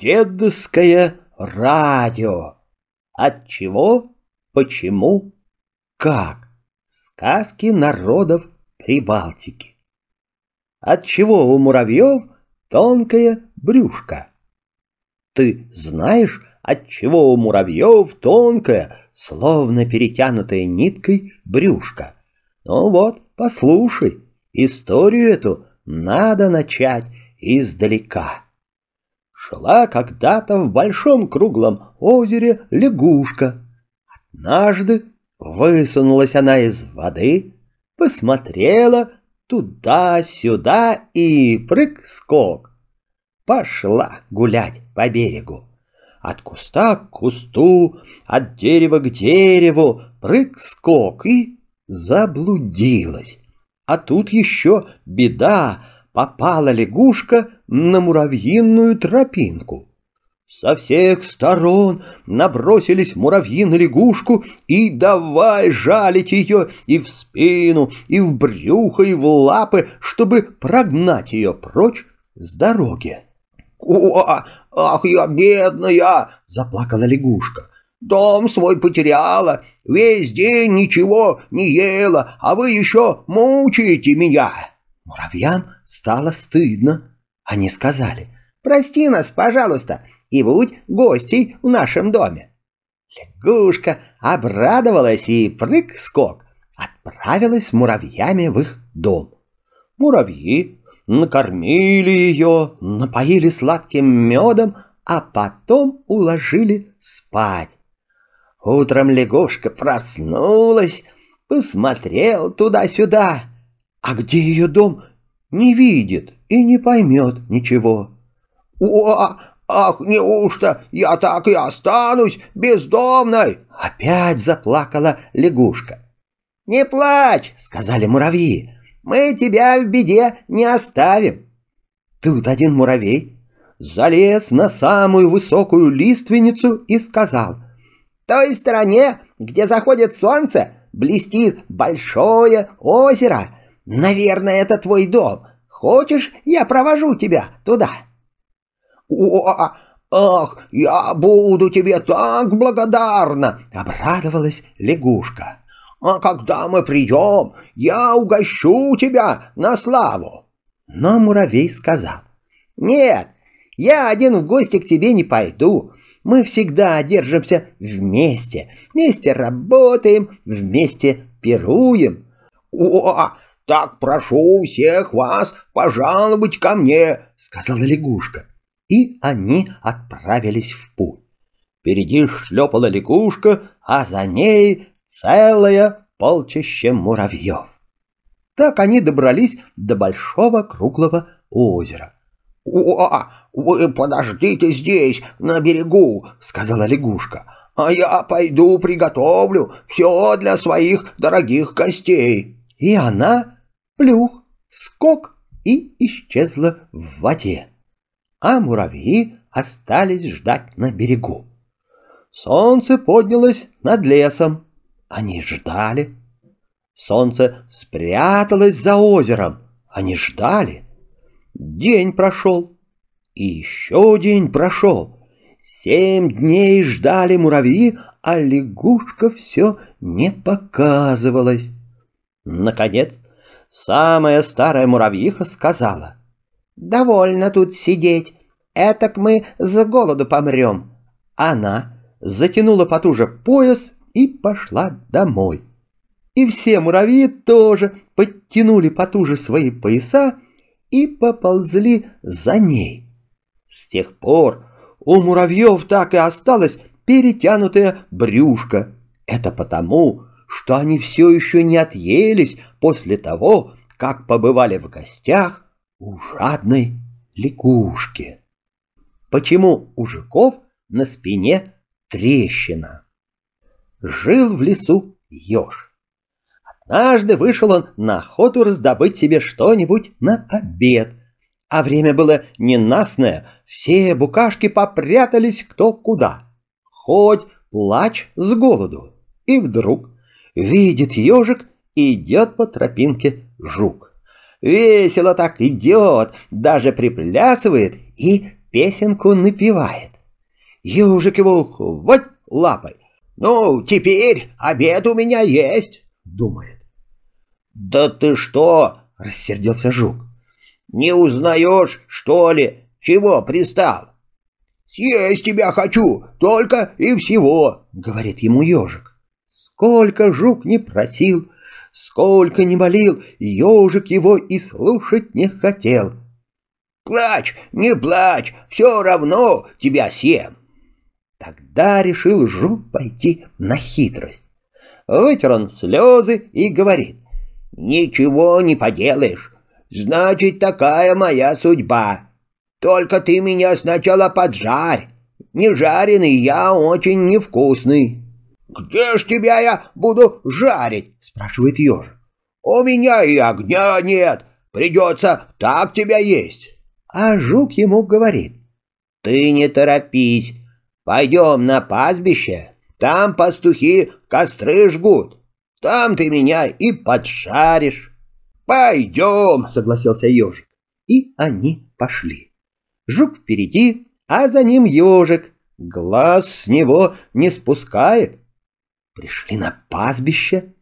Дедовское радио. От чего, почему, как? Сказки народов Прибалтики. От чего у муравьев тонкое брюшко? Ты знаешь, от чего у муравьев тонкое, словно перетянутая ниткой, брюшко? Ну вот, послушай, историю эту надо начать издалека. Шла когда-то в большом круглом озере лягушка. Однажды высунулась она из воды, посмотрела туда-сюда и прыг-скок. Пошла гулять по берегу. От куста к кусту, от дерева к дереву, прыг-скок и заблудилась. А тут еще беда, попала лягушка на муравьиную тропинку. Со всех сторон набросились муравьи на лягушку и давай жалить ее и в спину, и в брюхо, и в лапы, чтобы прогнать ее прочь с дороги. «О, ах, я бедная!» — заплакала лягушка. «Дом свой потеряла, весь день ничего не ела, а вы еще мучаете меня!» Муравьям стало стыдно. Они сказали, «Прости нас, пожалуйста, и будь гостей в нашем доме». Лягушка обрадовалась и прыг-скок отправилась муравьями в их дом. Муравьи накормили ее, напоили сладким медом, а потом уложили спать. Утром лягушка проснулась, посмотрел туда-сюда а где ее дом, не видит и не поймет ничего. «О, ах, неужто я так и останусь бездомной?» Опять заплакала лягушка. «Не плачь», — сказали муравьи, — «мы тебя в беде не оставим». Тут один муравей залез на самую высокую лиственницу и сказал, «В той стороне, где заходит солнце, блестит большое озеро, Наверное, это твой дом. Хочешь, я провожу тебя туда?» «О, ах, я буду тебе так благодарна!» — обрадовалась лягушка. «А когда мы придем, я угощу тебя на славу!» Но муравей сказал. «Нет, я один в гости к тебе не пойду. Мы всегда держимся вместе, вместе работаем, вместе пируем». «О, так прошу всех вас пожаловать ко мне, сказала лягушка. И они отправились в путь. Впереди шлепала лягушка, а за ней целое полчище муравьев. Так они добрались до большого круглого озера. — О, вы подождите здесь, на берегу, — сказала лягушка, — а я пойду приготовлю все для своих дорогих гостей. И она плюх, скок и исчезла в воде. А муравьи остались ждать на берегу. Солнце поднялось над лесом. Они ждали. Солнце спряталось за озером. Они ждали. День прошел. И еще день прошел. Семь дней ждали муравьи, а лягушка все не показывалась. Наконец, самая старая муравьиха сказала. «Довольно тут сидеть, этак мы с голоду помрем». Она затянула потуже пояс и пошла домой. И все муравьи тоже подтянули потуже свои пояса и поползли за ней. С тех пор у муравьев так и осталось перетянутое брюшко. Это потому, что они все еще не отъелись после того, как побывали в гостях у жадной лягушки. Почему у жуков на спине трещина? Жил в лесу еж. Однажды вышел он на охоту раздобыть себе что-нибудь на обед. А время было ненастное, все букашки попрятались кто куда. Хоть плачь с голоду. И вдруг Видит ежик, идет по тропинке жук. Весело так идет, даже приплясывает и песенку напевает. Ежик его вот лапой. «Ну, теперь обед у меня есть», — думает. «Да ты что?» — рассердился жук. «Не узнаешь, что ли, чего пристал?» «Съесть тебя хочу, только и всего», — говорит ему ежик. Сколько жук не просил, сколько не молил, ежик его и слушать не хотел. «Плачь, не плачь, все равно тебя съем». Тогда решил жук пойти на хитрость. Вытер он слезы и говорит, «Ничего не поделаешь, значит, такая моя судьба». Только ты меня сначала поджарь. Не жареный я очень невкусный. Где ж тебя я буду жарить? спрашивает ежик. У меня и огня нет. Придется так тебя есть. А жук ему говорит. Ты не торопись. Пойдем на пастбище. Там пастухи костры жгут. Там ты меня и поджаришь. Пойдем, согласился ежик. И они пошли. Жук впереди, а за ним ежик. Глаз с него не спускает. Пришли на пастбище,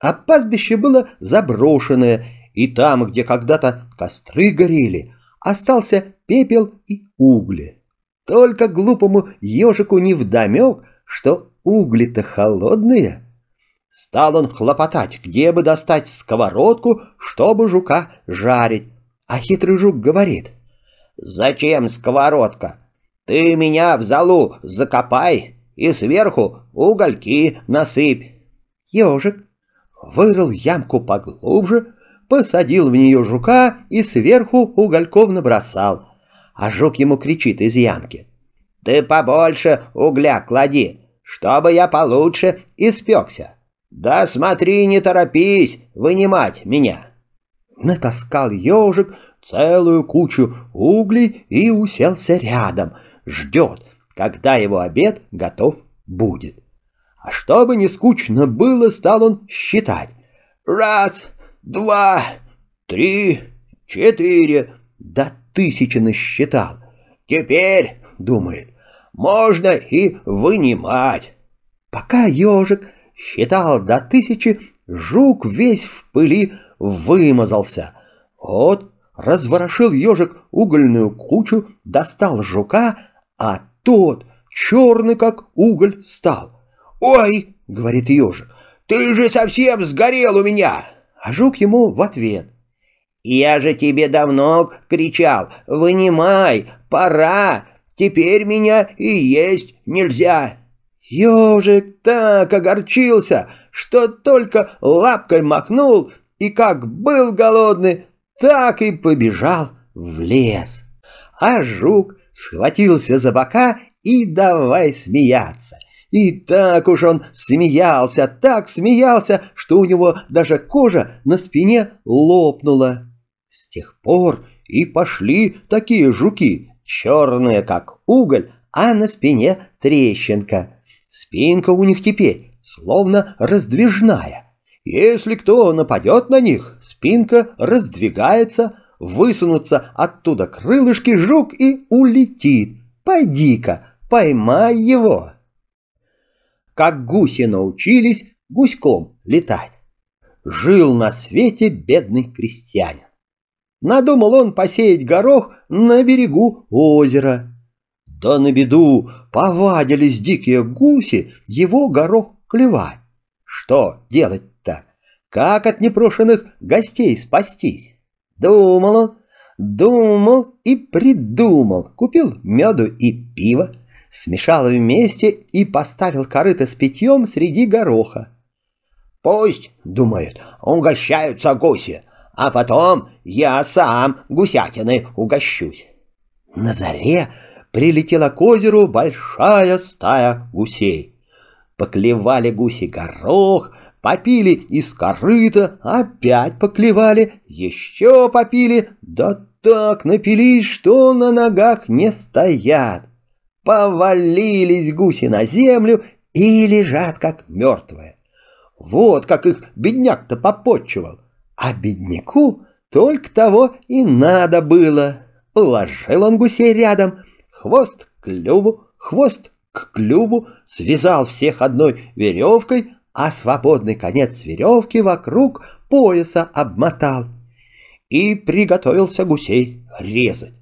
а пастбище было заброшенное, и там, где когда-то костры горели, остался пепел и угли. Только глупому ежику невдомек, что угли-то холодные. Стал он хлопотать, где бы достать сковородку, чтобы жука жарить. А хитрый жук говорит — «Зачем сковородка? Ты меня в залу закопай и сверху угольки насыпь». Ежик вырыл ямку поглубже, посадил в нее жука и сверху угольков набросал. А жук ему кричит из ямки. «Ты побольше угля клади, чтобы я получше испекся. Да смотри, не торопись вынимать меня». Натаскал ежик целую кучу углей и уселся рядом, ждет, когда его обед готов будет. А чтобы не скучно было, стал он считать. Раз, два, три, четыре, до тысячи насчитал. Теперь, думает, можно и вынимать. Пока ежик считал до тысячи, жук весь в пыли вымазался. Вот разворошил ежик угольную кучу, достал жука, а тот черный как уголь стал. «Ой!» — говорит ежик, «ты же совсем сгорел у меня!» А жук ему в ответ. «Я же тебе давно кричал, вынимай, пора, теперь меня и есть нельзя!» Ежик так огорчился, что только лапкой махнул и как был голодный, так и побежал в лес. А жук схватился за бока и давай смеяться. И так уж он смеялся, так смеялся, что у него даже кожа на спине лопнула. С тех пор и пошли такие жуки, черные как уголь, а на спине трещинка. Спинка у них теперь словно раздвижная. Если кто нападет на них, спинка раздвигается, высунутся оттуда крылышки жук и улетит. Пойди-ка, поймай его. Как гуси научились гуськом летать. Жил на свете бедный крестьянин. Надумал он посеять горох на берегу озера. Да на беду повадились дикие гуси его горох клевать. Что делать как от непрошенных гостей спастись? Думал он, думал и придумал. Купил меду и пиво, смешал вместе и поставил корыто с питьем среди гороха. «Пусть, — думает, — угощаются гуси, а потом я сам гусятины угощусь». На заре прилетела к озеру большая стая гусей. Поклевали гуси горох, попили из корыта, опять поклевали, еще попили, да так напились, что на ногах не стоят. Повалились гуси на землю и лежат, как мертвые. Вот как их бедняк-то попотчевал. А бедняку только того и надо было. Уложил он гусей рядом, хвост к клюву, хвост к клюву, связал всех одной веревкой, а свободный конец веревки вокруг пояса обмотал. И приготовился гусей резать.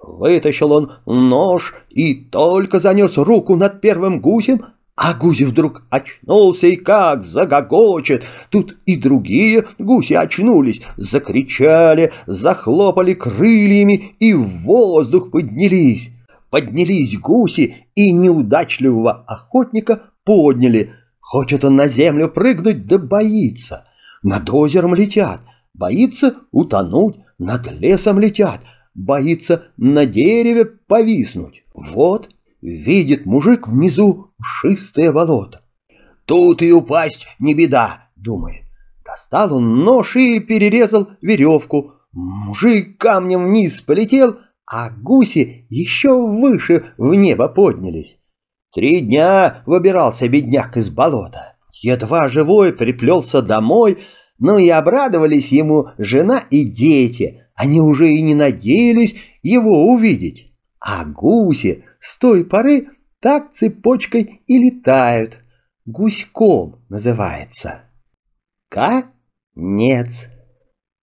Вытащил он нож и только занес руку над первым гусем, а гусь вдруг очнулся и как загогочет. Тут и другие гуси очнулись, закричали, захлопали крыльями и в воздух поднялись. Поднялись гуси и неудачливого охотника подняли. Хочет он на землю прыгнуть, да боится. Над озером летят, боится утонуть, над лесом летят, боится на дереве повиснуть. Вот видит мужик внизу шистое болото. Тут и упасть не беда, думает. Достал он нож и перерезал веревку. Мужик камнем вниз полетел, а гуси еще выше в небо поднялись. Три дня выбирался бедняк из болота. Едва живой приплелся домой, но и обрадовались ему жена и дети. Они уже и не надеялись его увидеть. А гуси с той поры так цепочкой и летают. Гуськом называется. Конец.